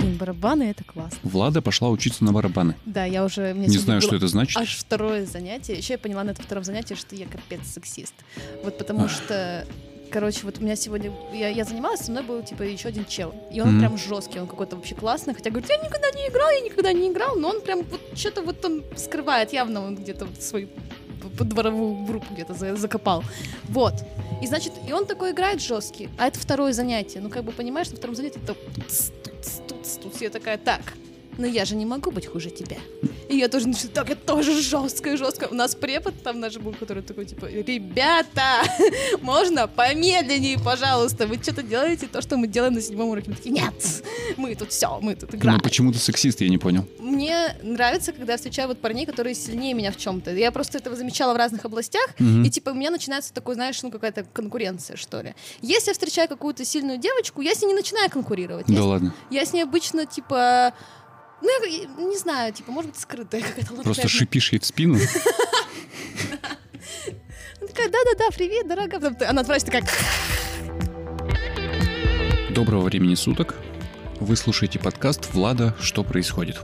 Блин, барабаны это классно. Влада пошла учиться на барабаны. Да, я уже... Не знаю, что это значит. Аж второе занятие. Еще я поняла на этом втором занятии, что я капец сексист. Вот потому что Короче, вот у меня сегодня я, я занималась, со мной был типа еще один чел. И он mm-hmm. прям жесткий, он какой-то вообще классный. Хотя говорит, я никогда не играл, я никогда не играл, но он прям вот что-то вот он скрывает, явно он где-то вот свою дворовую группу где-то закопал. Вот. И значит, и он такой играет жесткий, а это второе занятие. Ну, как бы понимаешь, на втором занятии это я такая, так, но я же не могу быть хуже тебя. И я тоже начала, так, я тоже жесткая, жесткая. У нас препод там наш был, который такой, типа, ребята, можно помедленнее, пожалуйста, вы что-то делаете, то, что мы делаем на седьмом уроке. Мы такие, нет, мы тут все, мы тут играем. Ну, почему ты сексист, я не понял. Мне нравится, когда я встречаю вот парней, которые сильнее меня в чем-то. Я просто этого замечала в разных областях, mm-hmm. и, типа, у меня начинается такой, знаешь, ну, какая-то конкуренция, что ли. Если я встречаю какую-то сильную девочку, я с ней не начинаю конкурировать. Да я ладно. С... Я с ней обычно, типа, ну, я, не знаю, типа, может быть, скрытая какая-то Просто шипишь ей в спину? Она такая, да-да-да, привет, дорогая. Она отворачивается такая... Доброго времени суток. Вы слушаете подкаст «Влада. Что происходит?»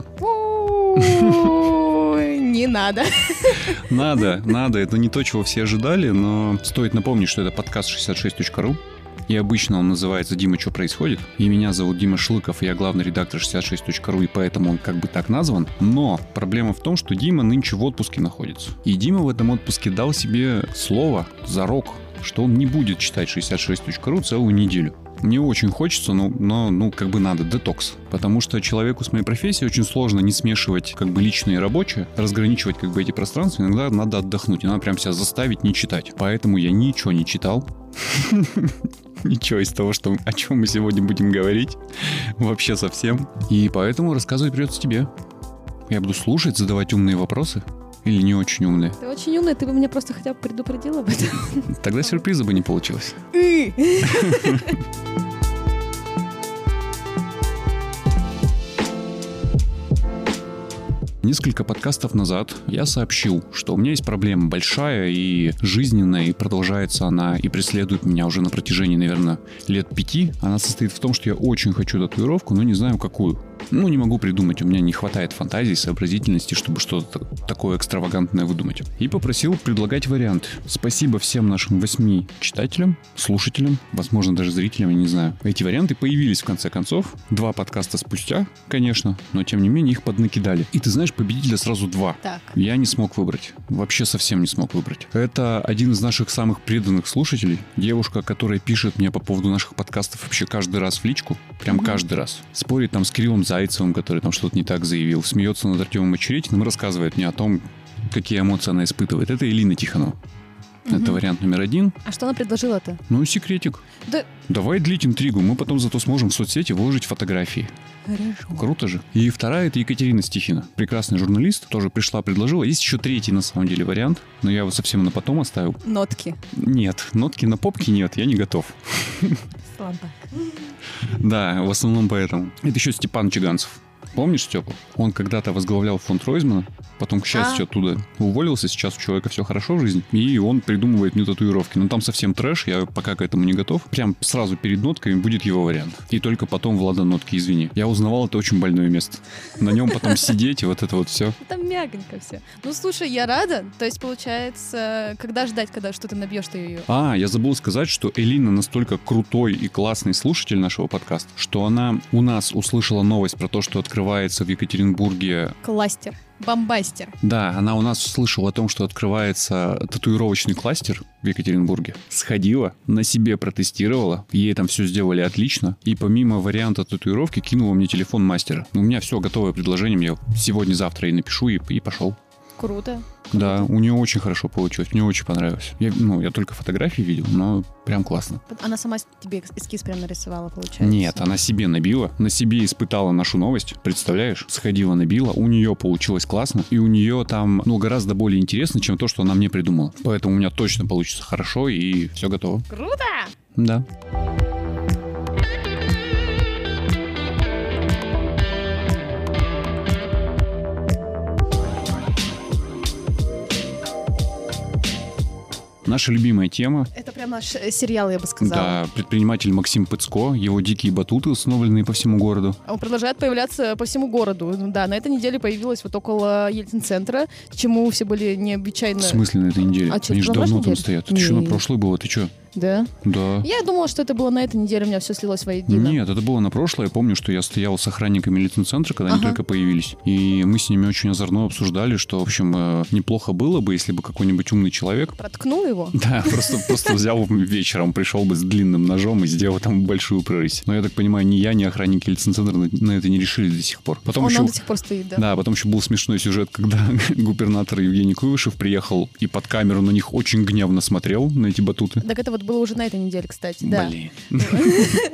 Не надо. Надо, надо. Это не то, чего все ожидали, но стоит напомнить, что это подкаст 66.ru. И обычно он называется «Дима, что происходит?». И меня зовут Дима Шлыков, я главный редактор 66.ru, и поэтому он как бы так назван. Но проблема в том, что Дима нынче в отпуске находится. И Дима в этом отпуске дал себе слово, зарок, что он не будет читать 66.ru целую неделю. Мне очень хочется, но, но, ну, как бы надо, детокс. Потому что человеку с моей профессией очень сложно не смешивать как бы личное и рабочее, разграничивать как бы эти пространства. Иногда надо отдохнуть, и надо прям себя заставить не читать. Поэтому я ничего не читал. Ничего из того, что, о чем мы сегодня будем говорить. Вообще совсем. И поэтому рассказывать придется тебе. Я буду слушать, задавать умные вопросы. Или не очень умные? Ты очень умный, ты бы меня просто хотя бы предупредил об этом. Тогда сюрприза бы не получилось. Несколько подкастов назад я сообщил, что у меня есть проблема большая и жизненная, и продолжается она, и преследует меня уже на протяжении, наверное, лет пяти. Она состоит в том, что я очень хочу татуировку, но не знаю какую. Ну, не могу придумать, у меня не хватает фантазии, сообразительности, чтобы что-то такое экстравагантное выдумать. И попросил предлагать вариант. Спасибо всем нашим восьми читателям, слушателям, возможно, даже зрителям, я не знаю. Эти варианты появились в конце концов. Два подкаста спустя, конечно, но тем не менее их поднакидали. И ты знаешь, победителя сразу два. Так. Я не смог выбрать. Вообще совсем не смог выбрать. Это один из наших самых преданных слушателей. Девушка, которая пишет мне по поводу наших подкастов вообще каждый раз в личку. Прям mm-hmm. каждый раз. Спорит там с Кириллом Зайцевым, который там что-то не так заявил, смеется над Артемом Очеретиным и рассказывает мне о том, какие эмоции она испытывает. Это Элина Тихонова. Угу. Это вариант номер один. А что она предложила-то? Ну, секретик. Да... Давай длить интригу, мы потом зато сможем в соцсети выложить фотографии. Хорошо. Круто же. И вторая это Екатерина Стихина. Прекрасный журналист, тоже пришла, предложила. Есть еще третий, на самом деле, вариант, но я его совсем на потом оставил. Нотки. Нет, нотки на попке нет, я не готов. Слабак. Да, в основном поэтому. Это еще Степан Чиганцев. Помнишь Степу? Он когда-то возглавлял фонд Ройзмана, потом, к счастью, а? оттуда уволился. Сейчас у человека все хорошо в жизни, и он придумывает мне татуировки. Но там совсем трэш, я пока к этому не готов. Прям сразу перед нотками будет его вариант. И только потом Влада нотки, извини. Я узнавал, это очень больное место. На нем потом сидеть и вот это вот все. Там мягонько все. Ну, слушай, я рада. То есть, получается, когда ждать, когда что ты набьешь ты ее? А, я забыл сказать, что Элина настолько крутой и классный слушатель нашего подкаста, что она у нас услышала новость про то, что открывает открывается в Екатеринбурге... Кластер. Бомбастер. Да, она у нас слышала о том, что открывается татуировочный кластер в Екатеринбурге. Сходила, на себе протестировала, ей там все сделали отлично. И помимо варианта татуировки кинула мне телефон мастера. У меня все готовое предложение, я сегодня-завтра и напишу, и, и пошел. Круто. Да, у нее очень хорошо получилось, мне очень понравилось. Я, ну, я только фотографии видел, но прям классно. Она сама тебе эскиз прям нарисовала, получается? Нет, она себе набила, на себе испытала нашу новость, представляешь? Сходила, набила, у нее получилось классно, и у нее там, ну, гораздо более интересно, чем то, что она мне придумала. Поэтому у меня точно получится хорошо, и все готово. Круто! Да. Наша любимая тема. Это прям наш э, сериал, я бы сказала. Да, предприниматель Максим Пыцко, его дикие батуты, установленные по всему городу. Он продолжает появляться по всему городу. Да, на этой неделе появилась вот около Ельцин-центра, чему все были необычайно... В смысле на этой неделе? А чё, Они же давно прошлой там неделе? стоят. Это еще на Не. прошлое было, ты что? Да? Да. Я думала, что это было на этой неделе, у меня все слилось воедино. Нет, это было на прошлое. Я помню, что я стоял с охранниками Лицин-центра, когда они Ага. только появились. И мы с ними очень озорно обсуждали, что, в общем, э, неплохо было бы, если бы какой-нибудь умный человек Проткнул его? Да, просто, просто взял вечером, пришел бы с длинным ножом и сделал там большую прорезь. Но я так понимаю, ни я, ни охранники Лицин-центра на, это не решили до сих пор. Потом Он еще... до сих пор стоит, да. Да, потом еще был смешной сюжет, когда губернатор Евгений Куйвышев приехал и под камеру на них очень гневно смотрел, на эти батуты. Так это вот было уже на этой неделе, кстати, да. Блин.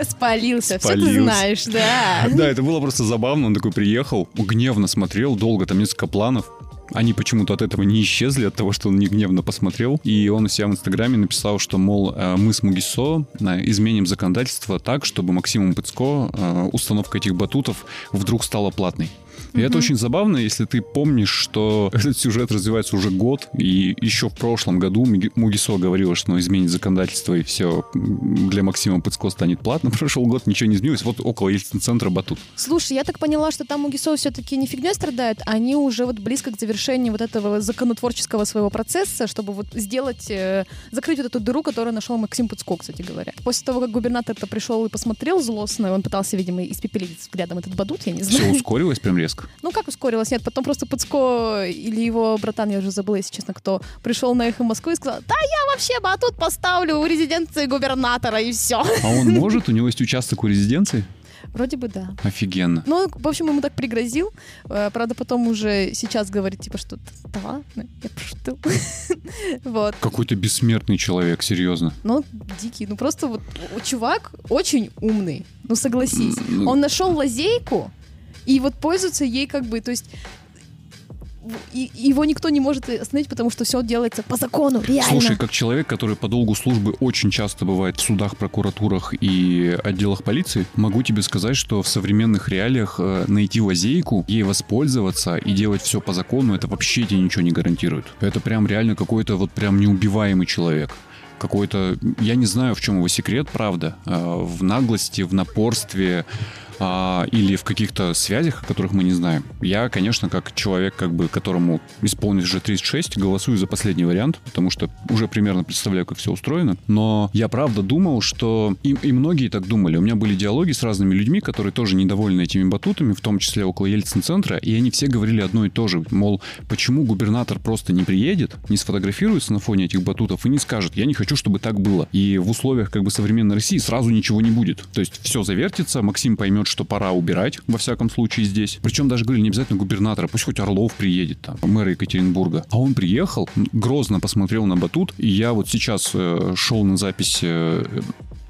Спалился, все ты знаешь, да. Да, это было просто забавно. Он такой приехал, гневно смотрел, долго, там несколько планов. Они почему-то от этого не исчезли, от того, что он не гневно посмотрел. И он у себя в Инстаграме написал, что, мол, э, мы с Мугисо э, изменим законодательство так, чтобы Максимум Пыцко э, установка этих батутов вдруг стала платной. И это очень забавно, если ты помнишь, что этот сюжет развивается уже год, и еще в прошлом году Мугисо говорила, что ну, изменит законодательство, и все для Максима Пыцко станет платно. Прошел год, ничего не изменилось. Вот около Ельцин-центра батут. Слушай, я так поняла, что там Угисо все-таки не фигней страдают, они уже вот близко к завершению вот этого законотворческого своего процесса, чтобы вот сделать, э, закрыть вот эту дыру, которую нашел Максим Пуцко, кстати говоря. После того, как губернатор-то пришел и посмотрел злостно, он пытался, видимо, испепелить взглядом этот бадут, я не Все знаю. ускорилось прям резко. Ну, как ускорилось? Нет, потом просто Пуцко или его братан, я уже забыла, если честно, кто, пришел на эхо Москвы и сказал, да я вообще батут поставлю у резиденции губернатора, и все. А он может? У него есть участок у резиденции? Вроде бы да. Офигенно. Ну, в общем, ему так пригрозил. Э, Правда, потом уже сейчас говорит, типа, что да ладно, я пошутил. Вот. Какой-то бессмертный человек, серьезно. Ну, дикий. Ну, просто вот чувак очень умный. Ну, согласись. Ну, Он нашел лазейку, и вот пользуется ей как бы, то есть и, его никто не может остановить, потому что все делается по закону, реально. Слушай, как человек, который по долгу службы очень часто бывает в судах, прокуратурах и отделах полиции, могу тебе сказать, что в современных реалиях э, найти лазейку, ей воспользоваться и делать все по закону, это вообще тебе ничего не гарантирует. Это прям реально какой-то вот прям неубиваемый человек. Какой-то, я не знаю, в чем его секрет, правда, э, в наглости, в напорстве, а, или в каких-то связях, о которых мы не знаем. Я, конечно, как человек, как бы, которому исполнилось уже 36, голосую за последний вариант, потому что уже примерно представляю, как все устроено. Но я правда думал, что... И, и многие так думали. У меня были диалоги с разными людьми, которые тоже недовольны этими батутами, в том числе около Ельцин-центра, и они все говорили одно и то же. Мол, почему губернатор просто не приедет, не сфотографируется на фоне этих батутов и не скажет, я не хочу, чтобы так было. И в условиях как бы современной России сразу ничего не будет. То есть все завертится, Максим поймет, что пора убирать, во всяком случае здесь. Причем даже говорили, не обязательно губернатора, пусть хоть Орлов приедет, там, мэр Екатеринбурга. А он приехал, грозно посмотрел на батут, и я вот сейчас э, шел на запись э,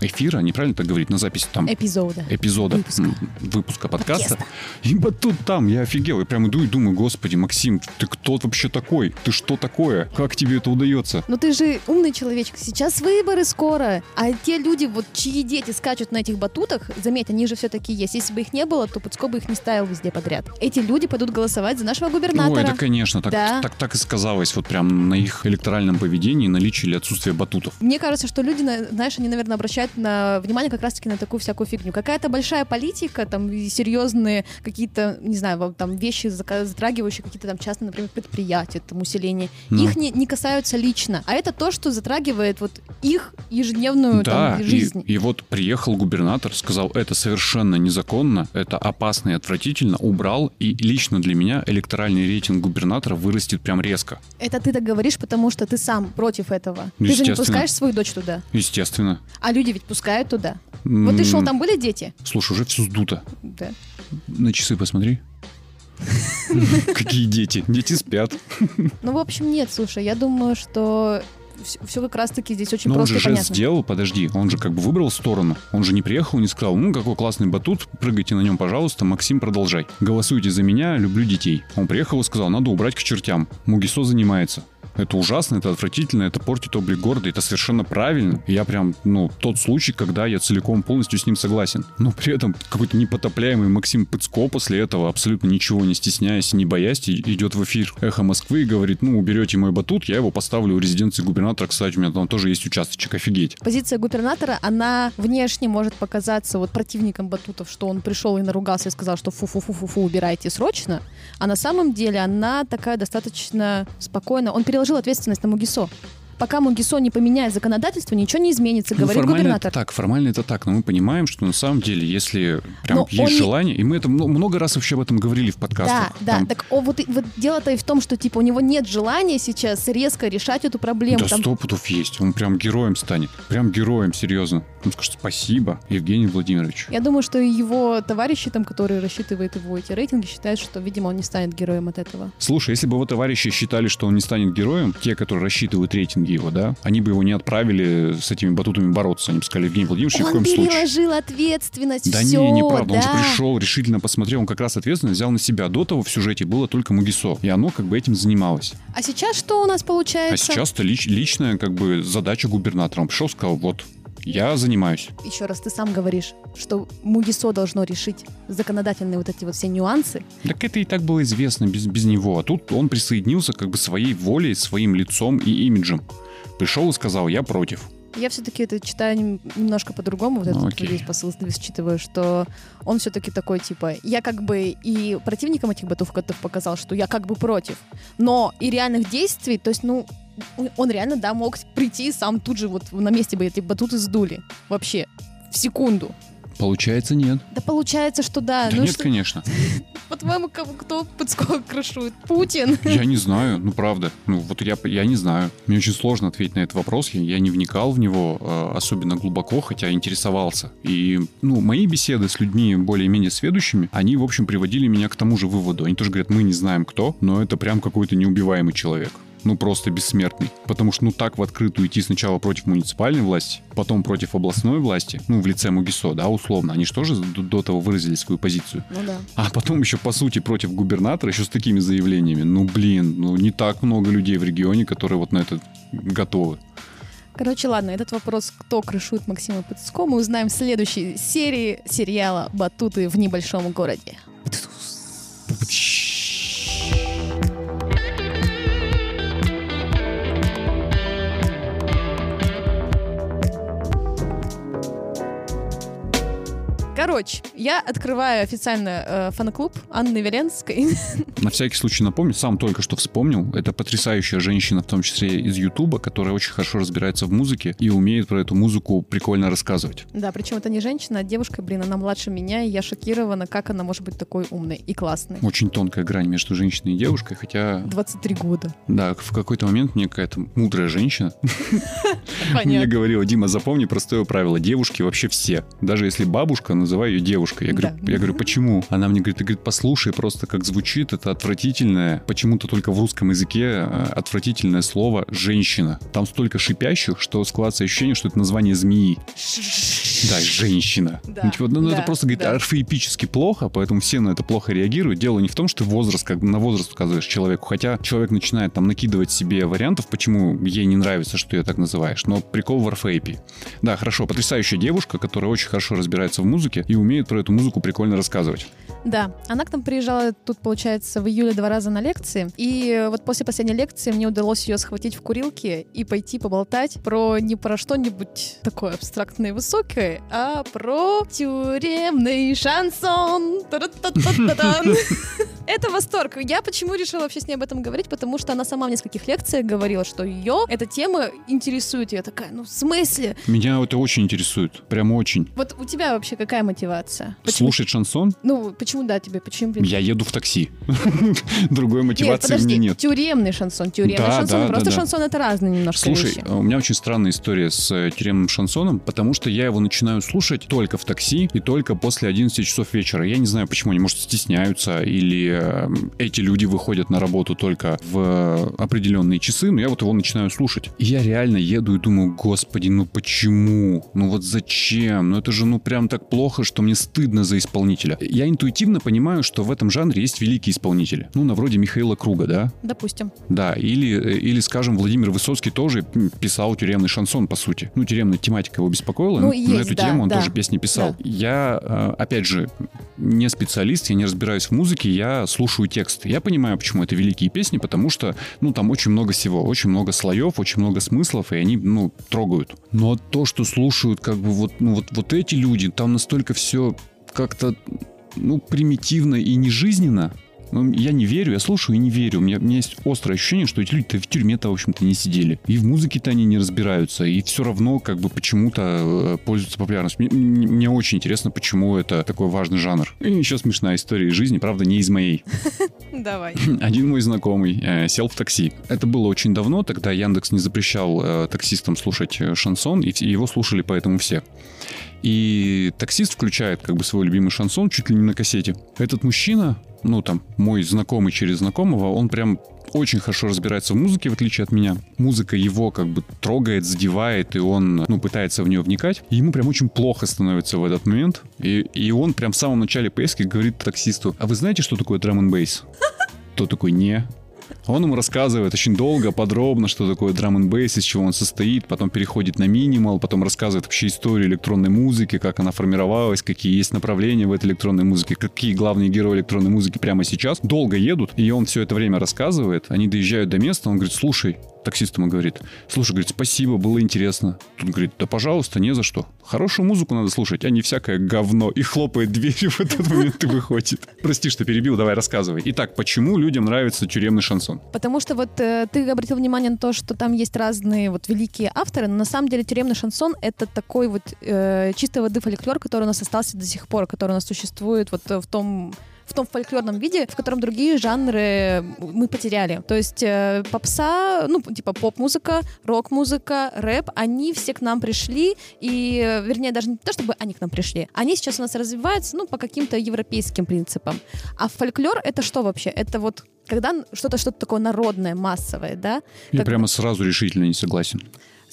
эфира, неправильно так говорить, на запись там Эпизода. эпизода Выпуска. выпуска подкаста. Подкаста. И батут там, я офигел. Я прям иду и думаю, господи, Максим, ты кто вообще такой? Ты что такое? Как тебе это удается? Ну ты же умный человечек. Сейчас выборы скоро. А те люди, вот чьи дети скачут на этих батутах, заметь, они же все-таки есть. Если бы их не было, то Пуцко бы их не ставил везде подряд. Эти люди пойдут голосовать за нашего губернатора. Ой, да, конечно, так, Да. так, так и сказалось вот прям на их электоральном поведении, наличие или отсутствие батутов. Мне кажется, что люди, на- знаешь, они, наверное, обращают на внимание как раз-таки на такую всякую фигню. Какая-то большая политика, там, и серьезные какие-то, не знаю, там вещи, затрагивающие какие-то там частные, например, предприятия, там, усиление, Ну. их не, не касаются лично. А это то, что затрагивает вот их ежедневную да, там, и, жизнь. и вот приехал губернатор, сказал, это совершенно незаконно, это опасно и отвратительно, убрал, и лично для меня электоральный рейтинг губернатора вырастет прям резко. Это ты так говоришь, потому что ты сам против этого. Ты же не пускаешь свою дочь туда. Естественно. А люди ведь пускают туда. Вот ты шел, там были дети? Слушай, уже все сдуто. Да. На часы посмотри. Какие дети? Дети спят. Ну, в общем, нет, слушай, я думаю, что все, как раз-таки здесь очень Но он просто же и жест сделал, подожди, он же как бы выбрал сторону. Он же не приехал и не сказал, ну какой классный батут, прыгайте на нем, пожалуйста, Максим, продолжай. Голосуйте за меня, люблю детей. Он приехал и сказал, надо убрать к чертям. Мугисо занимается. Это ужасно, это отвратительно, это портит облик города, это совершенно правильно. Я прям, ну, тот случай, когда я целиком полностью с ним согласен. Но при этом какой-то непотопляемый Максим Пыцко после этого, абсолютно ничего не стесняясь не боясь, идет в эфир «Эхо Москвы» и говорит, ну, уберете мой батут, я его поставлю у резиденции губернатора. Кстати, у меня там тоже есть участочек, офигеть. Позиция губернатора, она внешне может показаться вот противником батутов, что он пришел и наругался и сказал, что фу-фу-фу-фу-фу, убирайте срочно. А на самом деле она такая достаточно спокойная. Он переложил ответственность на Мугисо пока Мугисо не поменяет законодательство, ничего не изменится, ну, говорит формально губернатор. Это так, формально это так, но мы понимаем, что на самом деле, если прям но есть желание, не... и мы это много раз вообще об этом говорили в подкастах. Да, там... да, так о, вот, вот дело-то и в том, что типа у него нет желания сейчас резко решать эту проблему. Да там... сто путов есть, он прям героем станет, прям героем, серьезно. Он скажет спасибо, Евгений Владимирович. Я думаю, что его товарищи там, которые рассчитывают его эти рейтинги, считают, что, видимо, он не станет героем от этого. Слушай, если бы его товарищи считали, что он не станет героем, те, которые рассчитывают рейтинги его, да, они бы его не отправили с этими батутами бороться. Они бы сказали, Евгений Владимирович, ни в коем случае. Он переложил ответственность, Да все, не, неправда. Да. Он же пришел, решительно посмотрел, он как раз ответственность взял на себя. До того в сюжете было только Мугисо, и оно как бы этим занималось. А сейчас что у нас получается? А сейчас это лич, личная как бы задача губернатора. Он пришел, сказал, вот, я занимаюсь. Еще раз, ты сам говоришь, что МУГИСО должно решить законодательные вот эти вот все нюансы. Так это и так было известно без, без него. А тут он присоединился как бы своей волей, своим лицом и имиджем пришел и сказал, я против. Я все-таки это читаю немножко по-другому, вот этот okay. весь посыл считываю, что он все-таки такой, типа, я как бы и противникам этих батуфкатов показал, что я как бы против, но и реальных действий, то есть, ну, он реально, да, мог прийти сам тут же вот на месте бы эти батуты сдули. Вообще. В секунду. Получается, нет. Да получается, что да. Да ну, нет, что... конечно. По-твоему, кто подскок крышует? Путин? Я не знаю, ну правда. Ну вот я, я не знаю. Мне очень сложно ответить на этот вопрос. Я, я не вникал в него э, особенно глубоко, хотя интересовался. И, ну, мои беседы с людьми более-менее сведущими, они, в общем, приводили меня к тому же выводу. Они тоже говорят, мы не знаем кто, но это прям какой-то неубиваемый человек ну просто бессмертный. Потому что ну так в открытую идти сначала против муниципальной власти, потом против областной власти, ну в лице Мугисо, да, условно, они же тоже до, того выразили свою позицию. Ну да. А потом еще по сути против губернатора, еще с такими заявлениями. Ну блин, ну не так много людей в регионе, которые вот на это готовы. Короче, ладно, этот вопрос, кто крышует Максима Пыцко, мы узнаем в следующей серии сериала «Батуты в небольшом городе». Короче, я открываю официально э, фан-клуб Анны Веленской. На всякий случай напомню, сам только что вспомнил, это потрясающая женщина, в том числе из Ютуба, которая очень хорошо разбирается в музыке и умеет про эту музыку прикольно рассказывать. Да, причем это не женщина, а девушка, блин, она младше меня, и я шокирована, как она может быть такой умной и классной. Очень тонкая грань между женщиной и девушкой, хотя... 23 года. Да, в какой-то момент мне какая-то мудрая женщина мне говорила, Дима, запомни простое правило, девушки вообще все, даже если бабушка называю ее девушкой. Я говорю, да. я говорю, почему? Она мне говорит, ты говорит, послушай просто, как звучит это отвратительное, почему-то только в русском языке э, отвратительное слово «женщина». Там столько шипящих, что складывается ощущение, что это название змеи. Да, женщина. Да, ну, типа, ну, да, это просто, говорит, да. орфоэпически плохо, поэтому все на это плохо реагируют. Дело не в том, что возраст, как на возраст указываешь человеку, хотя человек начинает там накидывать себе вариантов, почему ей не нравится, что ее так называешь, но прикол в орфоэпии. Да, хорошо, потрясающая девушка, которая очень хорошо разбирается в музыке и умеет про эту музыку прикольно рассказывать. Да, она к нам приезжала тут, получается, в июле два раза на лекции, и вот после последней лекции мне удалось ее схватить в курилке и пойти поболтать про не про что-нибудь такое абстрактное и высокое, а про тюремный шансон. Это восторг. Я почему решила вообще с ней об этом говорить? Потому что она сама в нескольких лекциях говорила, что ее эта тема интересует. Я такая, ну в смысле? Меня это очень интересует. Прям очень. Вот у тебя вообще какая мотивация? Почему? Слушать шансон? Ну, почему да тебе? Почему? Я еду в такси. Другой мотивации у меня нет. Тюремный шансон. Тюремный шансон. Просто шансон это разные немножко Слушай, у меня очень странная история с э, тюремным шансоном, потому что я его начинаю слушать только в такси и только после 11 часов вечера. Я не знаю, почему они, может, стесняются или э, эти люди выходят на работу только в определенные часы, но я вот его начинаю слушать. И я реально еду и думаю, господи, ну почему? Ну вот зачем? Ну это же ну прям так плохо, что мне стыдно за исполнителя. Я интуитивно понимаю, что в этом жанре есть великие исполнители. Ну, на вроде Михаила Круга, да? Допустим. Да, или, или, скажем, Владимир Высоцкий тоже писал тюремный шансон, по сути. Ну, тюремная тематика его беспокоила, ну, есть, на эту да, тему он да, тоже песни писал. Да. Я, э, опять же, не специалист, я не разбираюсь в музыке, я слушаю текст. Я понимаю, почему это великие песни, потому что, ну, там очень много всего, очень много слоев, очень много смыслов, и они, ну, трогают. Но то, что слушают, как бы, вот, ну, вот, вот эти люди, там настолько все как-то, ну, примитивно и нежизненно, я не верю, я слушаю и не верю. У меня, у меня есть острое ощущение, что эти люди-то в тюрьме-то, в общем-то, не сидели. И в музыке-то они не разбираются. И все равно, как бы, почему-то э, пользуются популярностью. Мне, мне очень интересно, почему это такой важный жанр. И еще смешная история из жизни, правда, не из моей. Давай. Один мой знакомый э, сел в такси. Это было очень давно, тогда Яндекс не запрещал э, таксистам слушать шансон, и, и его слушали поэтому все. И таксист включает как бы свой любимый шансон чуть ли не на кассете. Этот мужчина ну, там, мой знакомый через знакомого, он прям очень хорошо разбирается в музыке, в отличие от меня. Музыка его как бы трогает, задевает, и он, ну, пытается в нее вникать. И ему прям очень плохо становится в этот момент. И, и он прям в самом начале поездки говорит таксисту, а вы знаете, что такое драм н бейс? Тот такой, не. Он ему рассказывает очень долго, подробно, что такое драм н бейс, из чего он состоит, потом переходит на минимал, потом рассказывает вообще историю электронной музыки, как она формировалась, какие есть направления в этой электронной музыке, какие главные герои электронной музыки прямо сейчас. Долго едут, и он все это время рассказывает, они доезжают до места, он говорит, слушай, таксист ему говорит, слушай, говорит, спасибо, было интересно. Тут говорит, да пожалуйста, не за что. Хорошую музыку надо слушать, а не всякое говно. И хлопает дверью в этот момент и выходит. Прости, что перебил, давай рассказывай. Итак, почему людям нравится тюремный шансон? Потому что вот э, ты обратил внимание на то, что там есть разные вот великие авторы, но на самом деле тюремный шансон — это такой вот э, чистой воды фольклор, который у нас остался до сих пор, который у нас существует вот в том в том фольклорном виде, в котором другие жанры мы потеряли. То есть э, попса, ну, типа поп-музыка, рок-музыка, рэп, они все к нам пришли, и, вернее, даже не то, чтобы они к нам пришли, они сейчас у нас развиваются, ну, по каким-то европейским принципам. А фольклор — это что вообще? Это вот когда что-то что-то такое народное, массовое, да? Я как... прямо сразу решительно не согласен.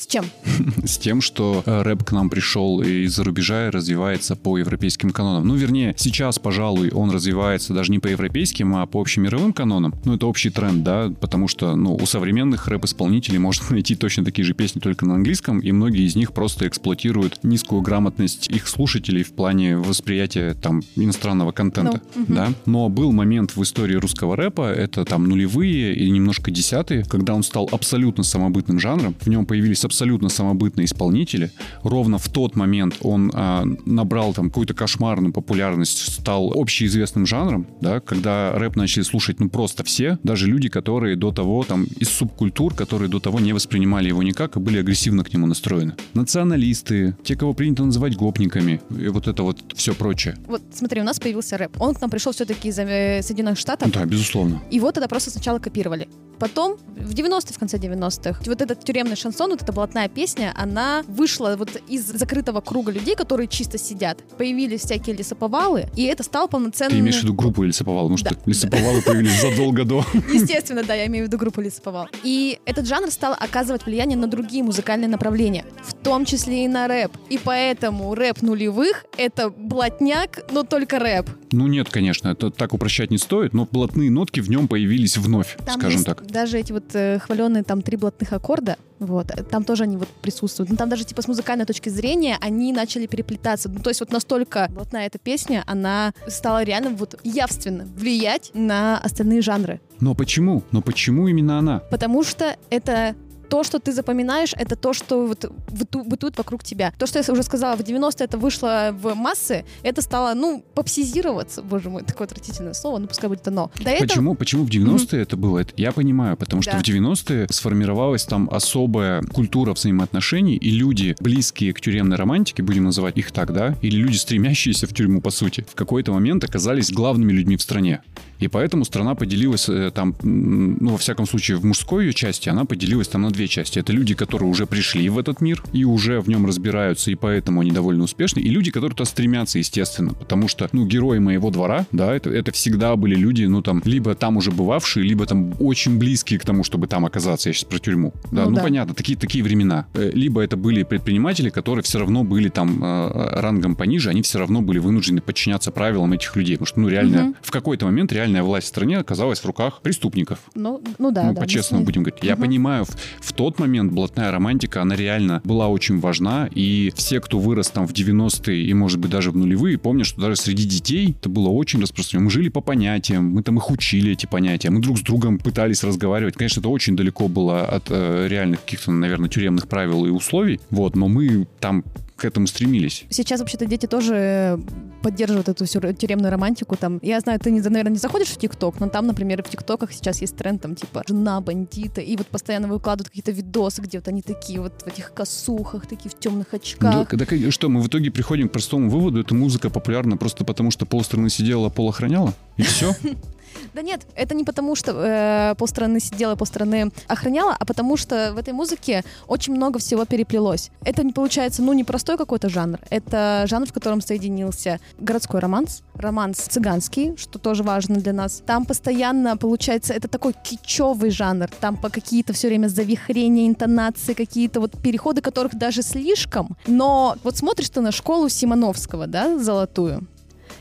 С чем? С тем, что э, рэп к нам пришел из-за рубежа и развивается по европейским канонам. Ну, вернее, сейчас, пожалуй, он развивается даже не по европейским, а по общемировым канонам. Ну, это общий тренд, да, потому что, ну, у современных рэп-исполнителей можно найти точно такие же песни только на английском, и многие из них просто эксплуатируют низкую грамотность их слушателей в плане восприятия там иностранного контента, ну, угу. да. Но был момент в истории русского рэпа, это там нулевые и немножко десятые, когда он стал абсолютно самобытным жанром, в нем появились абсолютно самобытные исполнители. Ровно в тот момент он а, набрал там какую-то кошмарную популярность, стал общеизвестным жанром, да, когда рэп начали слушать ну просто все, даже люди, которые до того там из субкультур, которые до того не воспринимали его никак и были агрессивно к нему настроены. Националисты, те, кого принято называть гопниками, и вот это вот все прочее. Вот смотри, у нас появился рэп. Он к нам пришел все-таки из Соединенных Штатов. Да, безусловно. Его тогда просто сначала копировали. Потом, в 90-е, в конце 90-х, вот этот тюремный шансон, вот эта блатная песня, она вышла вот из закрытого круга людей, которые чисто сидят. Появились всякие лесоповалы, и это стало полноценным... Ты имеешь в виду группу лесоповал? Потому да. что лесоповалы появились задолго до. Естественно, да, я имею в виду группу лесоповал. И этот жанр стал оказывать влияние на другие музыкальные направления, в том числе и на рэп. И поэтому рэп нулевых — это блатняк, но только рэп. Ну нет, конечно, это так упрощать не стоит, но блатные нотки в нем появились вновь, Там скажем так даже эти вот э, хваленные там три блатных аккорда, вот, там тоже они вот присутствуют. Ну, там даже типа с музыкальной точки зрения они начали переплетаться. Ну, то есть вот настолько блатная эта песня, она стала реально вот явственно влиять на остальные жанры. Но почему? Но почему именно она? Потому что это то, что ты запоминаешь, это то, что вот бытует вокруг тебя. То, что я уже сказала, в 90-е это вышло в массы, это стало, ну, попсизироваться, боже мой, такое отвратительное слово, ну, пускай будет оно. До Почему? Этого... Почему в 90-е mm-hmm. это было? Это я понимаю, потому что да. в 90-е сформировалась там особая культура взаимоотношений, и люди, близкие к тюремной романтике, будем называть их так, да, или люди, стремящиеся в тюрьму, по сути, в какой-то момент оказались главными людьми в стране. И поэтому страна поделилась э, там, ну, во всяком случае, в мужской ее части, она поделилась там на две части. Это люди, которые уже пришли в этот мир и уже в нем разбираются, и поэтому они довольно успешны. И люди, которые туда стремятся, естественно. Потому что, ну, герои моего двора, да, это, это всегда были люди, ну, там, либо там уже бывавшие, либо там очень близкие к тому, чтобы там оказаться. Я сейчас про тюрьму. Да, ну, ну да. понятно, такие, такие времена. Э, либо это были предприниматели, которые все равно были там э, рангом пониже, они все равно были вынуждены подчиняться правилам этих людей. Потому что, ну, реально, угу. в какой-то момент реальная власть в стране оказалась в руках преступников. Ну, ну да, ну, да. По-честному будем говорить. Угу. Я понимаю, в, в тот момент блатная романтика, она реально была очень важна, и все, кто вырос там в 90-е и, может быть, даже в нулевые, помнят, что даже среди детей это было очень распространено. Мы жили по понятиям, мы там их учили, эти понятия, мы друг с другом пытались разговаривать. Конечно, это очень далеко было от э, реальных каких-то, наверное, тюремных правил и условий, вот, но мы там к этому стремились. Сейчас вообще-то дети тоже поддерживают эту всю тюремную романтику. Там, я знаю, ты, наверное, не заходишь в ТикТок, но там, например, в ТикТоках сейчас есть тренд, там, типа, жена бандита, и вот постоянно выкладывают какие-то видосы, где вот они такие вот в этих косухах, такие в темных очках. Да, да, что, мы в итоге приходим к простому выводу, эта музыка популярна просто потому, что полстраны сидела, пол охраняла, и все? Да нет, это не потому, что э, полстраны сидела, полстраны охраняла, а потому что в этой музыке очень много всего переплелось. Это не получается, ну, не простой какой-то жанр. Это жанр, в котором соединился городской романс, романс цыганский, что тоже важно для нас. Там постоянно, получается, это такой кичевый жанр. Там по какие-то все время завихрения, интонации, какие-то вот переходы, которых даже слишком. Но вот смотришь ты на школу Симоновского, да, золотую,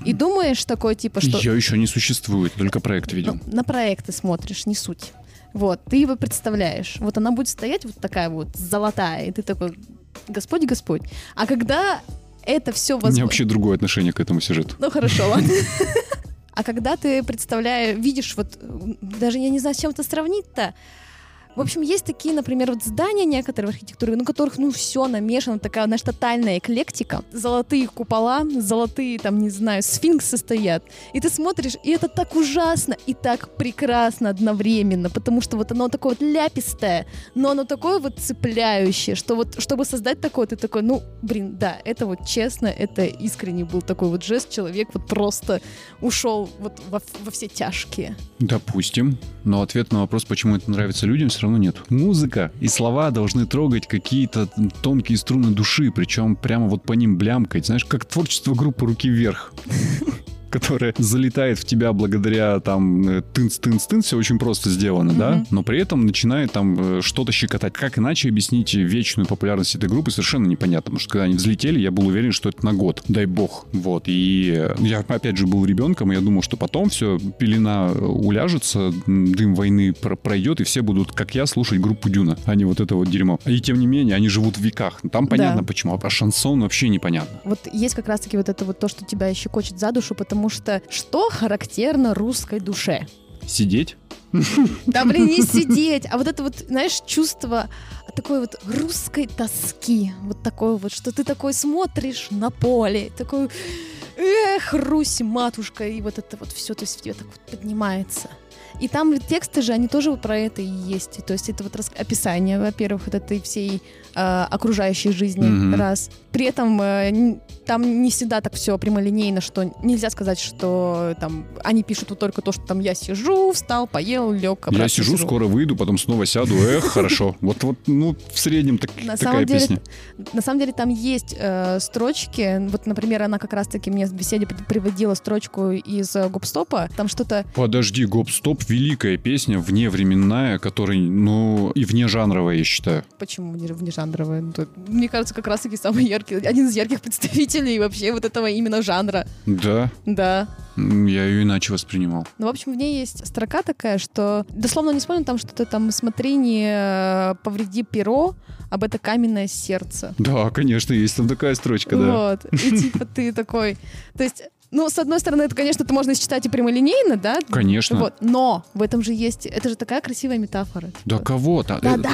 и думаешь такой, типа, что... Ее еще не существует, только проект видел. Ну, на проекты смотришь, не суть. Вот, ты его представляешь. Вот она будет стоять вот такая вот золотая, и ты такой, Господь, Господь. А когда это все возможно... У меня вообще другое отношение к этому сюжету. Ну хорошо, ладно. А когда ты представляешь, видишь, вот даже я не знаю, с чем это сравнить-то, в общем, есть такие, например, вот здания некоторые в архитектуре, на которых, ну, все намешано, такая, знаешь, тотальная эклектика. Золотые купола, золотые, там, не знаю, сфинксы стоят. И ты смотришь, и это так ужасно и так прекрасно одновременно, потому что вот оно такое вот ляпистое, но оно такое вот цепляющее, что вот, чтобы создать такое, ты такой, ну, блин, да, это вот честно, это искренне был такой вот жест, человек вот просто ушел вот во, во все тяжкие. Допустим, но ответ на вопрос, почему это нравится людям, все равно нет. Музыка и слова должны трогать какие-то тонкие струны души, причем прямо вот по ним блямкать. Знаешь, как творчество группы «Руки вверх» которая залетает в тебя благодаря там тынц-тынц-тынц, все очень просто сделано, mm-hmm. да, но при этом начинает там э, что-то щекотать. Как иначе объяснить вечную популярность этой группы, совершенно непонятно, потому что когда они взлетели, я был уверен, что это на год, дай бог, вот, и я опять же был ребенком, и я думал, что потом все, пелена уляжется, дым войны пройдет, и все будут, как я, слушать группу Дюна, а не вот это вот дерьмо. И тем не менее, они живут в веках. Там понятно да. почему, а шансон вообще непонятно. Вот есть как раз-таки вот это вот то, что тебя щекочет за душу, потому потому что что характерно русской душе? Сидеть? Да, блин, не сидеть, а вот это вот, знаешь, чувство такой вот русской тоски, вот такое вот, что ты такой смотришь на поле, такой, эх, Русь, матушка, и вот это вот все, то есть в тебе так вот поднимается. И там тексты же, они тоже про это и есть. То есть это вот описание, во-первых, вот этой всей э, окружающей жизни, mm-hmm. раз. При этом э, там не всегда так все прямолинейно, что нельзя сказать, что там они пишут вот только то, что там я сижу, встал, поел, лег, Я сижу, сижу, скоро выйду, потом снова сяду, эх, хорошо. Вот, вот, ну, в среднем так, на такая самом деле, песня. На самом деле там есть э, строчки, вот, например, она как раз-таки мне в беседе приводила строчку из э, Гопстопа, там что-то... Подожди, Гопстоп — великая песня, вневременная, которая, ну, и внежанровая, я считаю. Почему внежанровая? Ну, мне кажется, как раз-таки самый яркий, один из ярких представителей вообще вот этого именно жанра. Да? Да. Я ее иначе воспринимал. Ну, в общем, в ней есть строка такая, что дословно не вспомню, там что-то там смотри, не э, повреди перо, об это каменное сердце. Да, конечно, есть там такая строчка, да. Вот. И типа ты такой... То есть ну, с одной стороны, это, конечно, это можно считать и прямолинейно, да? Конечно. Вот. Но в этом же есть... Это же такая красивая метафора. Да типа. кого-то. Да, это.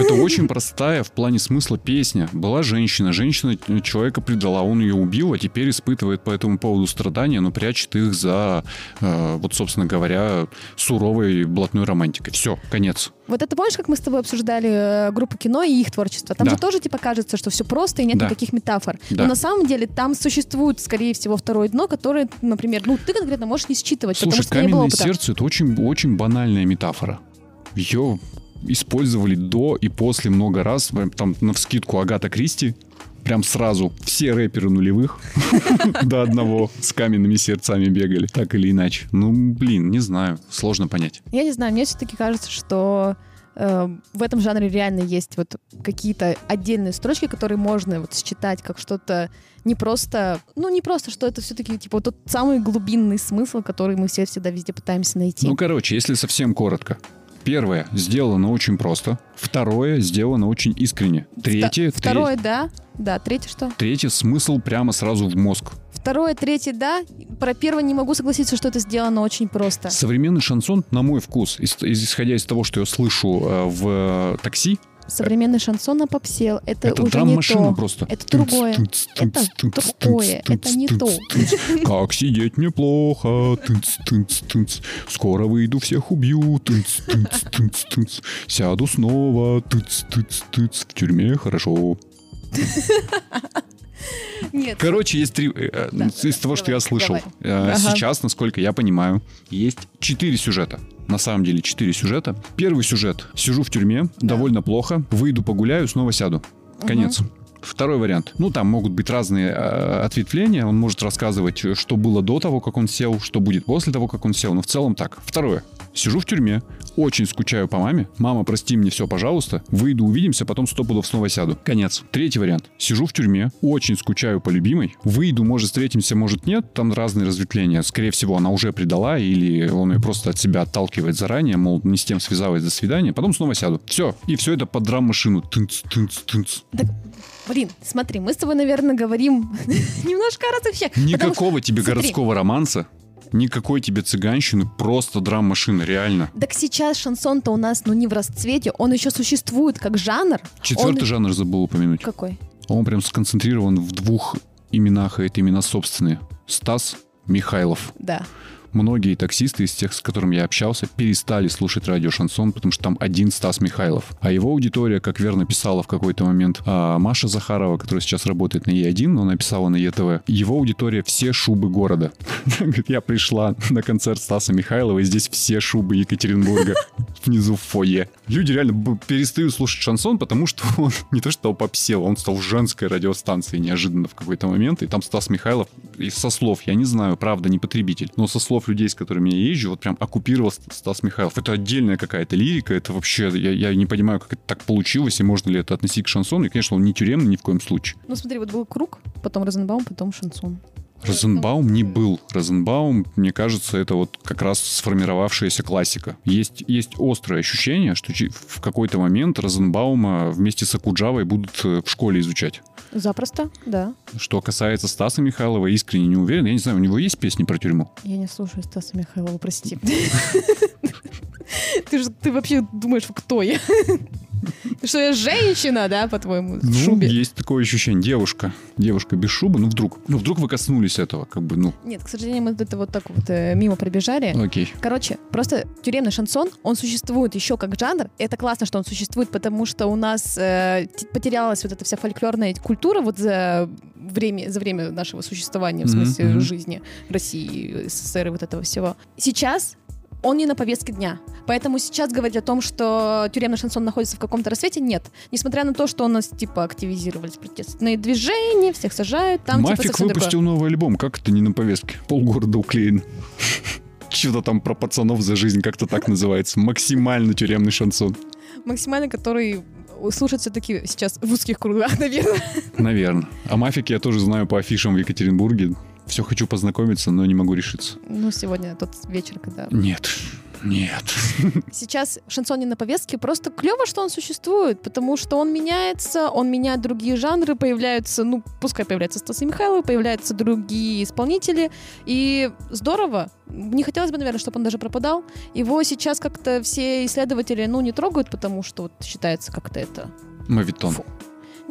Это очень простая в плане смысла песня. Была женщина, женщина человека предала, он ее убил, а теперь испытывает по этому поводу страдания, но прячет их за, э, вот, собственно говоря, суровой блатной романтикой. Все, конец. Вот это помнишь, как мы с тобой обсуждали э, группу кино и их творчество? Там да. же тоже типа кажется, что все просто и нет да. никаких метафор. Да. Но на самом деле там существует, скорее всего, второе дно, которое, например, ну ты конкретно можешь не считывать, Слушай, потому что каменное не было опыта. сердце это очень, очень банальная метафора. Ее использовали до и после много раз. Там на вскидку Агата Кристи. Прям сразу все рэперы нулевых до одного с каменными сердцами бегали, так или иначе. Ну, блин, не знаю, сложно понять. Я не знаю, мне все-таки кажется, что э, в этом жанре реально есть вот какие-то отдельные строчки, которые можно вот считать как что-то не просто, ну не просто, что это все-таки типа вот тот самый глубинный смысл, который мы все всегда везде пытаемся найти. Ну, короче, если совсем коротко. Первое, сделано очень просто. Второе, сделано очень искренне. Третье, Вта- Второе, да. Да, третье что? Третье, смысл прямо сразу в мозг. Второе, третье, да. Про первое не могу согласиться, что это сделано очень просто. Современный шансон, на мой вкус, ис- исходя из того, что я слышу э, в э, такси, Современный шансон опопсел. Это, это уже не то. просто. Это другое. Это другое. Это не то. Как сидеть неплохо. Скоро выйду, всех убью. Сяду снова. В тюрьме хорошо. Нет. Короче, есть три... э, э, Да, из того, что давай, я слышал. давай. э, Ага. Сейчас, насколько я понимаю, есть четыре сюжета. На самом деле четыре сюжета. Первый сюжет. Сижу в тюрьме, довольно плохо. Выйду погуляю, снова сяду. Конец. Второй вариант. Ну, там могут быть разные э, ответвления. Он может рассказывать, что было до того, как он сел, что будет после того, как он сел. Но в целом так. Второе. Сижу в тюрьме, очень скучаю по маме. Мама, прости мне все, пожалуйста. Выйду, увидимся, потом сто пудов снова сяду. Конец. Третий вариант. Сижу в тюрьме, очень скучаю по любимой. Выйду, может, встретимся, может, нет. Там разные разветвления. Скорее всего, она уже предала, или он ее просто от себя отталкивает заранее, мол, не с тем связалась, до свидания. Потом снова сяду. Все. И все это под драм-машину. Тынц, тынц, тынц. Блин, смотри, мы с тобой, наверное, говорим немножко о разных вещах. Потому что- Никакого тебе смотри. городского романса, никакой тебе цыганщины, просто драм-машина, реально. Так сейчас шансон-то у нас, ну, не в расцвете, он еще существует как жанр. Четвертый Он- жанр забыл упомянуть. Какой? Он прям сконцентрирован в двух именах, и это имена собственные. Стас Михайлов. Да. Многие таксисты из тех, с которыми я общался, перестали слушать радио Шансон, потому что там один Стас Михайлов. А его аудитория, как верно писала в какой-то момент а, Маша Захарова, которая сейчас работает на Е1, но она писала на ЕТВ, его аудитория все шубы города. Говорит, Я пришла на концерт Стаса Михайлова, и здесь все шубы Екатеринбурга внизу в фойе. Люди реально перестают слушать шансон, потому что он не то что попсел, он стал женской радиостанцией неожиданно в какой-то момент, и там Стас Михайлов, и со слов, я не знаю, правда, не потребитель, но со слов людей, с которыми я езжу, вот прям оккупировал Ст- Стас Михайлов. Это отдельная какая-то лирика, это вообще, я, я не понимаю, как это так получилось, и можно ли это относить к шансону, и, конечно, он не тюремный ни в коем случае. Ну, смотри, вот был круг, потом Розенбаум, потом шансон. Розенбаум не был. Розенбаум, мне кажется, это вот как раз сформировавшаяся классика. Есть, есть острое ощущение, что в какой-то момент Розенбаума вместе с Акуджавой будут э, в школе изучать. Запросто, да. Что касается Стаса Михайлова, искренне не уверен. Я не знаю, у него есть песни про тюрьму? Я не слушаю Стаса Михайлова, прости. Ты же ты вообще думаешь, кто я? Что я женщина, да, по-твоему, в Ну, шубе? есть такое ощущение. Девушка. Девушка без шубы. Ну, вдруг. Ну, вдруг вы коснулись этого. Как бы, ну, Нет, к сожалению, мы это вот так вот э, мимо пробежали. окей. Короче, просто тюремный шансон, он существует еще как жанр. Это классно, что он существует, потому что у нас э, потерялась вот эта вся фольклорная культура вот за время, за время нашего существования, в смысле жизни России, СССР и вот этого всего. Сейчас он не на повестке дня. Поэтому сейчас говорить о том, что тюремный шансон находится в каком-то рассвете, нет. Несмотря на то, что у нас, типа, активизировались протестные движения, всех сажают, там, типа, Мафик другое. выпустил новый альбом. Как это не на повестке? Полгорода уклеен. Что-то там про пацанов за жизнь, как-то так называется. Максимально тюремный шансон. максимально, который слушать все-таки сейчас в узких кругах, наверное. Наверное. А Мафике я тоже знаю по афишам в Екатеринбурге. Все хочу познакомиться, но не могу решиться. Ну, сегодня тот вечер, когда... Нет. Нет. Сейчас шансон не на повестке, просто клево, что он существует, потому что он меняется, он меняет другие жанры, появляются, ну, пускай появляется Стас Михайлов, появляются другие исполнители, и здорово. Не хотелось бы, наверное, чтобы он даже пропадал. Его сейчас как-то все исследователи, ну, не трогают, потому что вот считается как-то это Мавитон. Фу.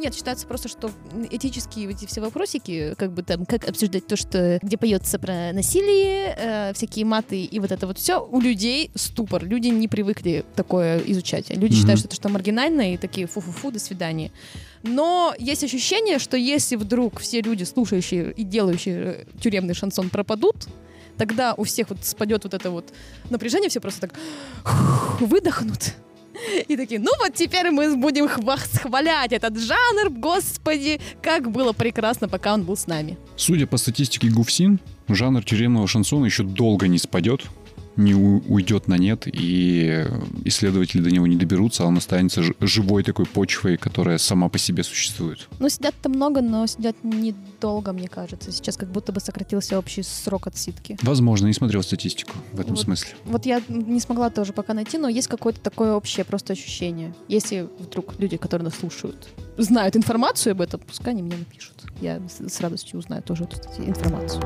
Нет, считается просто, что этические эти все вопросики, как бы там, как обсуждать то, что где поется про насилие, э, всякие маты и вот это вот все, у людей ступор. Люди не привыкли такое изучать. Люди Мгм. считают, что это что маргинально и такие фу-фу-фу, до свидания. Но есть ощущение, что если вдруг все люди, слушающие и делающие э, тюремный шансон, пропадут, тогда у всех вот спадет вот это вот напряжение, все просто так выдохнут. И такие, ну вот теперь мы будем схвалять этот жанр, господи, как было прекрасно, пока он был с нами. Судя по статистике ГУФСИН, жанр тюремного шансона еще долго не спадет не уйдет на нет, и исследователи до него не доберутся, а он останется живой такой почвой, которая сама по себе существует. Ну, сидят-то много, но сидят недолго, мне кажется. Сейчас как будто бы сократился общий срок отсидки. Возможно, не смотрел статистику в этом вот, смысле. Вот я не смогла тоже пока найти, но есть какое-то такое общее просто ощущение. Если вдруг люди, которые нас слушают, знают информацию об этом, пускай они мне напишут. Я с радостью узнаю тоже эту информацию.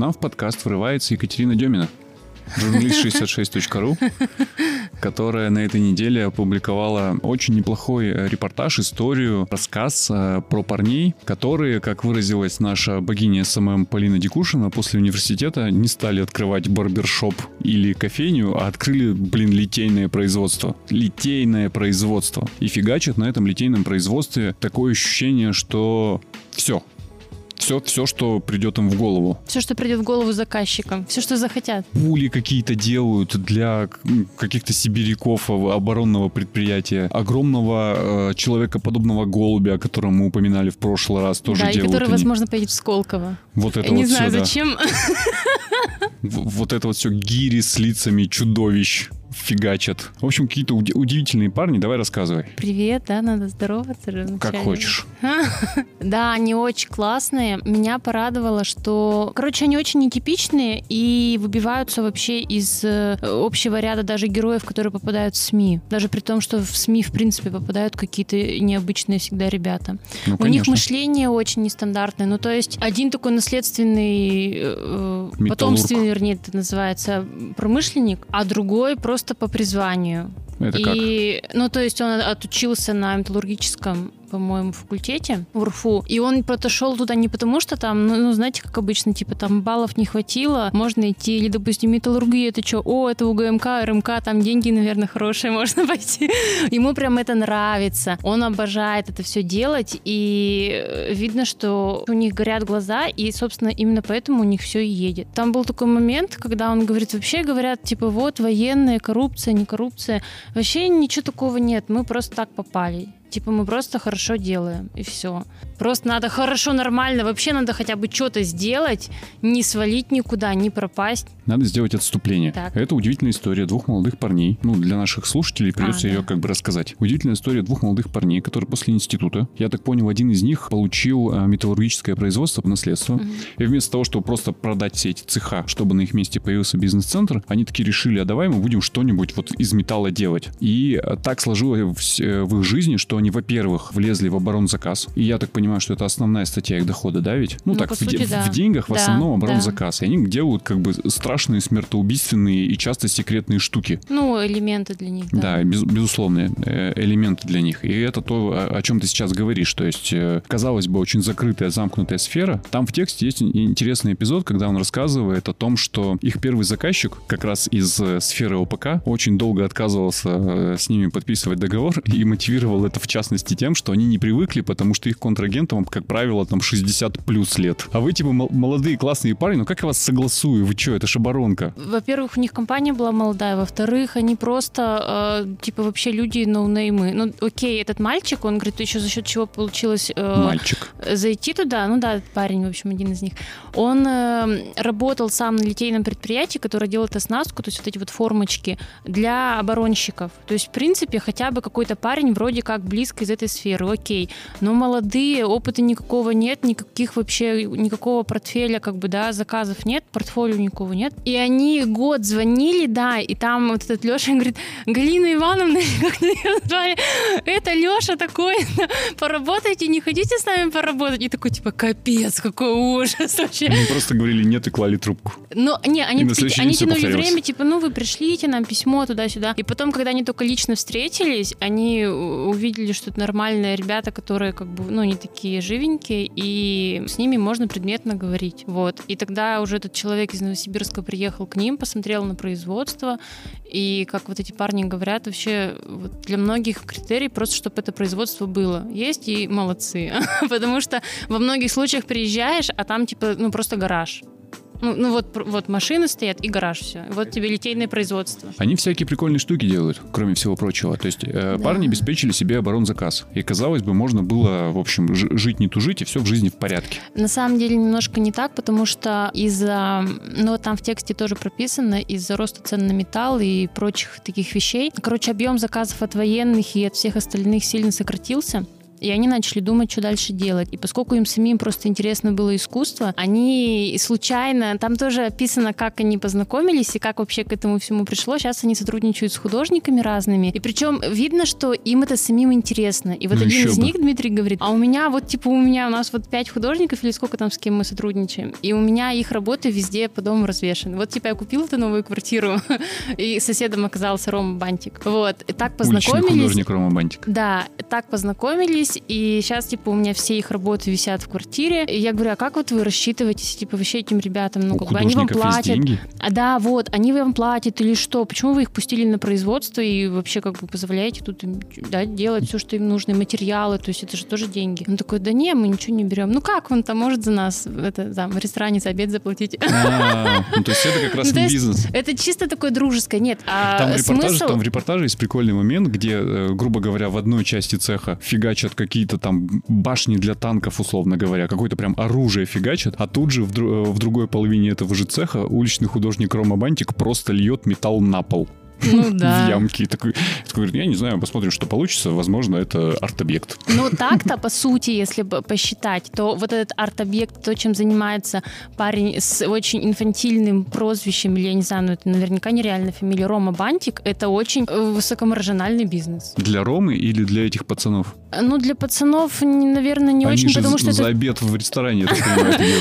Нам в подкаст врывается Екатерина Демина, журналист 66.ru, которая на этой неделе опубликовала очень неплохой э, репортаж, историю, рассказ э, про парней, которые, как выразилась наша богиня SMM Полина Дикушина, после университета не стали открывать барбершоп или кофейню, а открыли, блин, литейное производство. Литейное производство. И фигачат на этом литейном производстве такое ощущение, что все, все, все, что придет им в голову. Все, что придет в голову заказчикам, все, что захотят. Пули какие-то делают для каких-то сибиряков оборонного предприятия. Огромного э, человекоподобного голубя, о котором мы упоминали в прошлый раз, тоже да, делают. и который, они. возможно, поедет в Сколково. Вот это Я вот не все, знаю, да. зачем. Вот это вот все гири с лицами чудовищ фигачат. В общем, какие-то уди- удивительные парни. Давай рассказывай. Привет, да, надо здороваться же. Как хочешь. Да, они очень классные. Меня порадовало, что... Короче, они очень нетипичные и выбиваются вообще из э, общего ряда даже героев, которые попадают в СМИ. Даже при том, что в СМИ, в принципе, попадают какие-то необычные всегда ребята. Ну, У них мышление очень нестандартное. Ну, то есть один такой наследственный, э, потомственный, вернее, это называется, промышленник, а другой просто по призванию. Это как? и, ну, то есть он отучился на металлургическом по-моему, факультете в УРФУ. И он отошел туда не потому, что там, ну, ну, знаете, как обычно, типа там баллов не хватило, можно идти, или, допустим, металлургия, это что, о, это УГМК, РМК, там деньги, наверное, хорошие, можно пойти. Ему прям это нравится. Он обожает это все делать, и э, видно, что у них горят глаза, и, собственно, именно поэтому у них все и едет. Там был такой момент, когда он говорит, вообще говорят, типа, вот, военная, коррупция, не коррупция. Вообще ничего такого нет, мы просто так попали. Типа мы просто хорошо делаем, и все. Просто надо хорошо, нормально, вообще надо хотя бы что-то сделать, не свалить никуда, не пропасть. Надо сделать отступление. Так. Это удивительная история двух молодых парней. Ну, для наших слушателей придется А, да. ее как бы рассказать. Удивительная история двух молодых парней, которые после института, я так понял, один из них получил а, металлургическое производство по наследству. Мгм. И вместо того, чтобы просто продать все эти цеха, чтобы на их месте появился бизнес-центр, они такие решили, а давай мы будем что-нибудь вот из металла делать. И а, так сложилось в, э, в их жизни, что они, во-первых, влезли в оборонзаказ. И я так понимаю, что это основная статья их дохода, да, ведь? Ну, Ну, так, в, сути, да. в деньгах в Да, основном да. оборонзаказ. И они делают как бы страшные, смертоубийственные и часто секретные штуки. Ну, элементы для них. Да. Да, без- безусловные э, элементы для них. И это то, о чем ты сейчас говоришь. То есть, э, казалось бы, очень закрытая, замкнутая сфера. Там в тексте есть ин- интересный эпизод, когда он рассказывает о том, что их первый заказчик, как раз из э, сферы ОПК, очень долго отказывался с ними подписывать договор и мотивировал это в частности тем, что они не привыкли, потому что их контрагентам, как правило, там 60 плюс лет. А вы, типа, мол- молодые классные парни, ну как я вас согласую? Вы что, это ж оборонка. Во-первых, у них компания была молодая, во-вторых, они просто, э, типа, вообще люди ноунеймы. Ну, окей, этот мальчик, он говорит, еще за счет чего получилось э, Мальчик. зайти туда, ну да, парень, в общем, один из них, он э, работал сам на литейном предприятии, которое делает оснастку, то есть вот эти вот формочки для оборонщиков. То есть, в принципе, хотя бы какой-то парень вроде как близко из этой сферы, окей. Но молодые, опыта никакого нет, никаких вообще, никакого портфеля, как бы, да, заказов нет, портфолио никакого нет. И они год звонили, да, и там вот этот Леша говорит, Галина Ивановна, как ее назвали, это Леша такой, поработайте, не хотите с нами поработать? И такой, типа, капец, какой ужас вообще. Они просто говорили нет и клали трубку. Но не, они, такие- они тянули время, типа, ну вы пришлите нам письмо туда-сюда. И потом, когда они только лично встретились, они у- увидели, что это нормальные ребята, которые как бы, ну, не такие живенькие, и с ними можно предметно говорить. Вот. И тогда уже этот человек из Новосибирска приехал к ним, посмотрел на производство, и, как вот эти парни говорят, вообще вот для многих критерий просто, чтобы это производство было. Есть и молодцы. Потому что во многих случаях приезжаешь, а там типа, ну, просто гараж. Ну, ну вот, вот машины стоят и гараж все. Вот тебе литейное производство. Они всякие прикольные штуки делают, кроме всего прочего. То есть э, Да. парни обеспечили себе оборонзаказ. И, казалось бы, можно было, в общем, жить не тужить, и все в жизни в порядке. На самом деле немножко не так, потому что из-за, ну вот там в тексте тоже прописано, из-за роста цен на металл и прочих таких вещей, короче, объем заказов от военных и от всех остальных сильно сократился. И они начали думать, что дальше делать. И поскольку им самим просто интересно было искусство, они случайно, там тоже описано, как они познакомились и как вообще к этому всему пришло. Сейчас они сотрудничают с художниками разными. И причем видно, что им это самим интересно. И вот Ну, один из бы. них, Дмитрий говорит, а у меня вот, типа, у меня, у нас вот пять художников или сколько там с кем мы сотрудничаем, и у меня их работы везде по дому развешаны. Вот, типа, я купила эту новую квартиру, и соседом оказался Рома Бантик. Вот, и так Уличный познакомились. художник Рома Бантик. Да, так познакомились, и сейчас, типа, у меня все их работы висят в квартире. И я говорю, а как вот вы рассчитываетесь, типа, вообще этим ребятам? Ну, У как бы они вам платят. деньги. А да, вот, они вам платят или что? Почему вы их пустили на производство и вообще как бы позволяете тут им, да, делать все, что им нужно, и материалы, то есть это же тоже деньги. Он такой, да не, мы ничего не берем. Ну как он там может за нас это, да, в ресторане за обед заплатить? А, ну, то есть это как раз Ну, не есть бизнес. Это чисто такое дружеское, нет. А Там в, репортаже, смысл... там в репортаже есть прикольный момент, где, э, грубо говоря, в одной части цеха фигачат какие-то там башни для танков, условно говоря, какое-то прям оружие фигачат, а тут же в, дру- э, в другой половине этого же цеха уличный художник Рома Бантик просто льет металл на пол Ну в да. ямки. И Такой, такой говорит, я не знаю, посмотрим, что получится. Возможно, это арт-объект. Ну, так-то, по сути, если посчитать, то вот этот арт-объект, то, чем занимается парень с очень инфантильным прозвищем, или я не знаю, ну, это наверняка нереальная фамилия Рома Бантик, это очень э, высокомаржинальный бизнес. Для Ромы или для этих пацанов? Ну, для пацанов, наверное, не Они очень, потому что за это... обед в ресторане.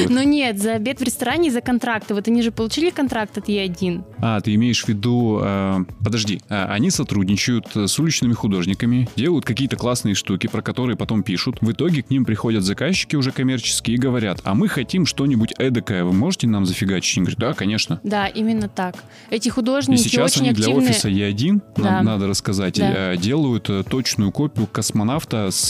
Ну нет, за обед в ресторане и за контракты. Вот они же получили контракт от Е1. А, ты имеешь в виду... подожди, а, они сотрудничают э, с уличными художниками, делают какие-то классные штуки, про которые потом пишут. В итоге к ним приходят заказчики уже коммерческие и говорят, а мы хотим что-нибудь эдакое, вы можете нам зафигачить? Они говорят, да, конечно. Да, именно так. Эти И художники сейчас очень они для активные. офиса Е1, Да. нам надо рассказать, Да. э, делают э, точную копию космонавта с,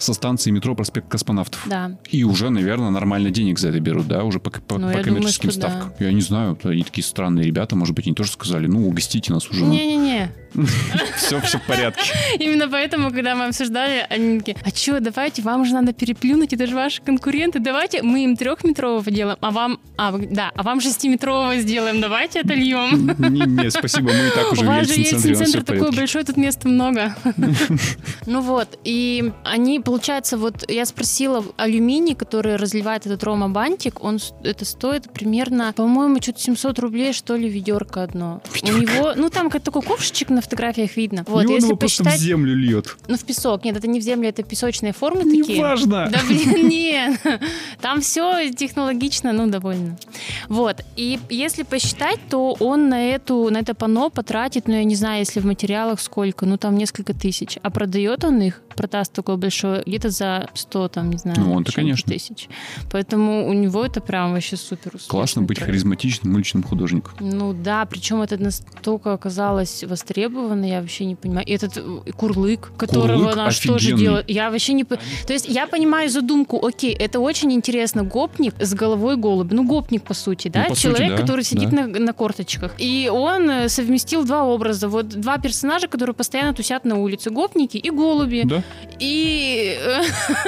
со станции метро проспект космонавтов. Да. И уже, наверное, нормально денег за это берут, да, уже по, по- Ну, по я думаю, коммерческим что да. ставкам. Я не знаю, они такие странные ребята, может быть, они тоже сказали, ну, угостите нас уже. Не-не-не. Все, все в порядке. Именно поэтому, когда мы обсуждали, они такие, а что, давайте, вам же надо переплюнуть, это же ваши конкуренты, давайте мы им трехметрового делаем, а вам, а, да, а вам шестиметрового сделаем, давайте это льем. Не, не, спасибо, мы и так уже У вас же Ельцин-центр в такой большой, тут места много. Ну вот, и они, получается, вот я спросила, алюминий, который разливает этот Рома Бантик, он это стоит примерно, по-моему, что-то 700 рублей, что ли, ведерко одно. У него, ну там как такой ковшичек на фотографиях видно. Вот, И он если его просто в посчитать, землю льет. ну в песок, нет, это не в землю, это песочные формы такие. Неважно. Да блин, нет. Там все технологично, ну, довольно. Вот. И если посчитать, то он на, эту, на это панно потратит, ну, я не знаю, если в материалах сколько, ну, там несколько тысяч. А продает он их, продаст такое большое, где-то за 100, там, не знаю, Ну, он-то, конечно. тысяч. Поэтому у него это прям вообще супер Классно быть проект. харизматичным уличным художником. Ну да, причем это настолько оказалось востребовано, я вообще не понимаю. И этот э, курлык, которого Курлык наш тоже офигенный. делает. Я вообще не... по- То есть я понимаю задумку, окей, это очень интересно, гопник с головой голубя. Ну, гопник, по сути, да? по сути, Человек, да, который сидит да. на, на корточках. И он э, совместил два образа. Вот два персонажа, которые постоянно тусят на улице. Гопники и голуби. Да? И э,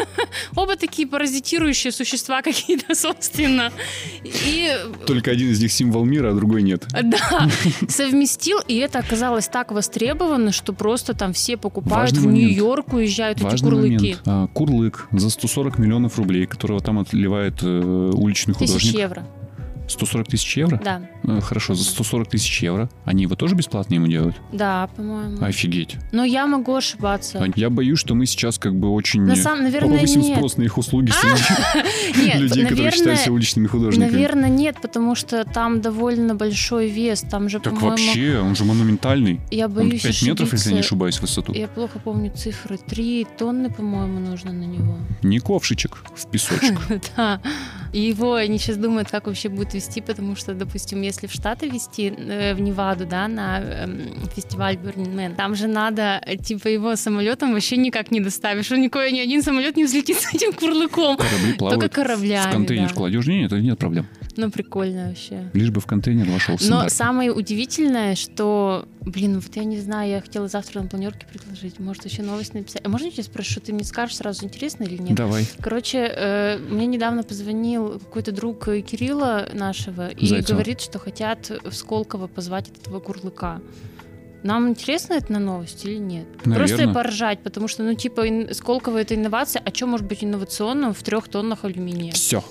оба такие паразитирующие существа какие-то, собственно. И Только один из них символ мира, а другой нет. да, совместил, и это оказалось так востребовано, что просто там все покупают Важный в. Нью-Йорк, уезжают эти Важный курлыки. момент. А, Курлык за 140 миллионов рублей, которого там отливает э, уличный Тысяч художник. евро, 140 тысяч евро? да. Э, Хорошо, за 140 тысяч евро. Они его тоже бесплатно ему делают? Да, по-моему. Офигеть. Но я могу ошибаться. А Я боюсь, что мы сейчас как бы очень На самом, наверное, повысим нет. спрос на их услуги среди людей, которые наверное, считают себя уличными художниками. наверное, нет, потому что там довольно большой вес. Там же, Так вообще, он же монументальный. я боюсь 5 метров, если я не ошибаюсь, в высоту. Я плохо помню цифры. Три тонны, по-моему, нужно на него. Не ковшичек в песочек. Да. И его они сейчас думают, как вообще будет вести, потому что, допустим, если в Штаты вести, э, в Неваду, да, на э, фестиваль Burning Man, там же надо, э, типа, его самолетом вообще никак не доставишь. Он никакой, ни один самолет не взлетит с этим курлыком. Корабли плавают. Только кораблями, В контейнер да. кладешь? Нет, это нет проблем. Ну, прикольно вообще. Лишь бы в контейнер вошел Но стандарт. самое удивительное, что, блин, вот я не знаю, я хотела завтра на планерке предложить, может еще новость написать. А можно я тебя спрошу, ты мне скажешь сразу, интересно или нет? Давай. Короче, э, мне недавно позвонил какой-то друг Кирилла нашего и Зайцева. говорит, что хотят в Сколково позвать этого курлыка. Нам интересно это на новость или нет? Просто Наверно. поржать, потому что, ну, типа, ин- Сколково это инновация, а что может быть инновационным в трех тоннах алюминия? Все.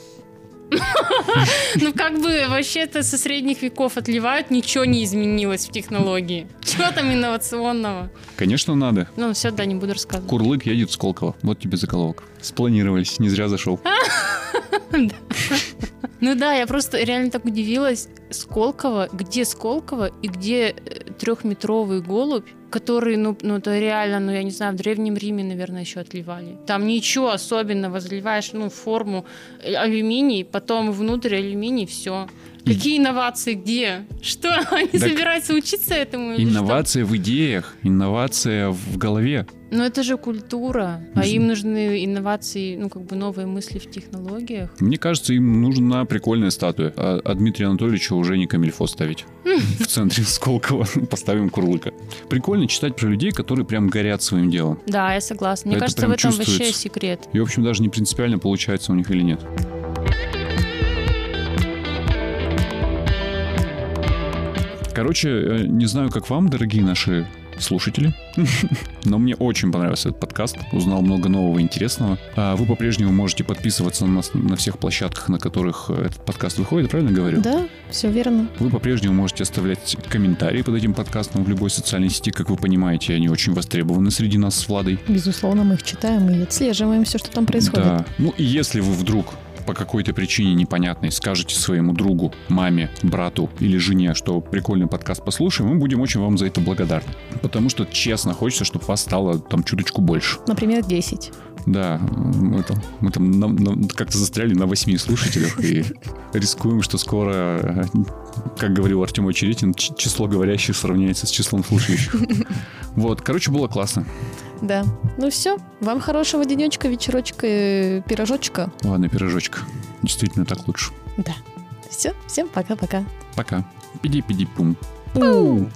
Ну, как бы вообще-то со средних веков отливают, ничего не изменилось в технологии. Чего там инновационного? Конечно, надо. Ну, все, да, не буду рассказывать. Курлык едет в Сколково. Вот тебе заголовок. Спланировались, не зря зашел. Ну да, я просто реально так удивилась. Сколково, где Сколково и где э, трехметровый голубь, который, ну, ну, это реально, ну, я не знаю, в Древнем Риме, наверное, еще отливали. Там ничего особенного, заливаешь, ну, форму э, алюминий, потом внутрь алюминий, все. Какие инновации, где? Что, они Так собираются учиться этому? Инновация в идеях, инновация в голове. Ну, это же культура, а им нужны инновации, ну, как бы новые мысли в технологиях. Мне кажется, им нужна прикольная статуя. А, а Дмитрия Анатольевича уже не камильфо ставить. В центре Сколково поставим Курлыка. Прикольно читать про людей, которые прям горят своим делом. Да, я согласна. Мне Это кажется, в этом вообще секрет. И, в общем, даже не принципиально получается у них или нет. Короче, э, не знаю, как вам, дорогие наши слушатели, но мне очень понравился этот подкаст. Узнал много нового и интересного. А Вы по-прежнему можете подписываться на нас на всех площадках, на которых э, этот подкаст выходит, правильно говорю? Да, все верно. Вы по-прежнему можете оставлять комментарии под этим подкастом в любой социальной сети. Как вы понимаете, они очень востребованы среди нас с Владой. Безусловно, мы их читаем и отслеживаем все, что там происходит. Да. Ну и если вы вдруг по какой-то причине непонятной скажете своему другу, маме, брату или жене, что прикольный подкаст послушаем, мы будем очень вам за это благодарны. Потому что, честно, хочется, чтобы вас стало там чуточку больше. Например, 10. Да, мы там, мы там на- на- как-то застряли на восьми слушателях и рискуем, что скоро, как говорил Артем Очеретин, число говорящих сравняется с числом слушающих. Вот, короче, было классно. Да. Ну все. Вам хорошего денечка, вечерочка, э, пирожочка. Ладно, пирожочка. Действительно, так лучше. Да. Все. Всем пока-пока. Пока. Пиди-пиди-пум. Пу.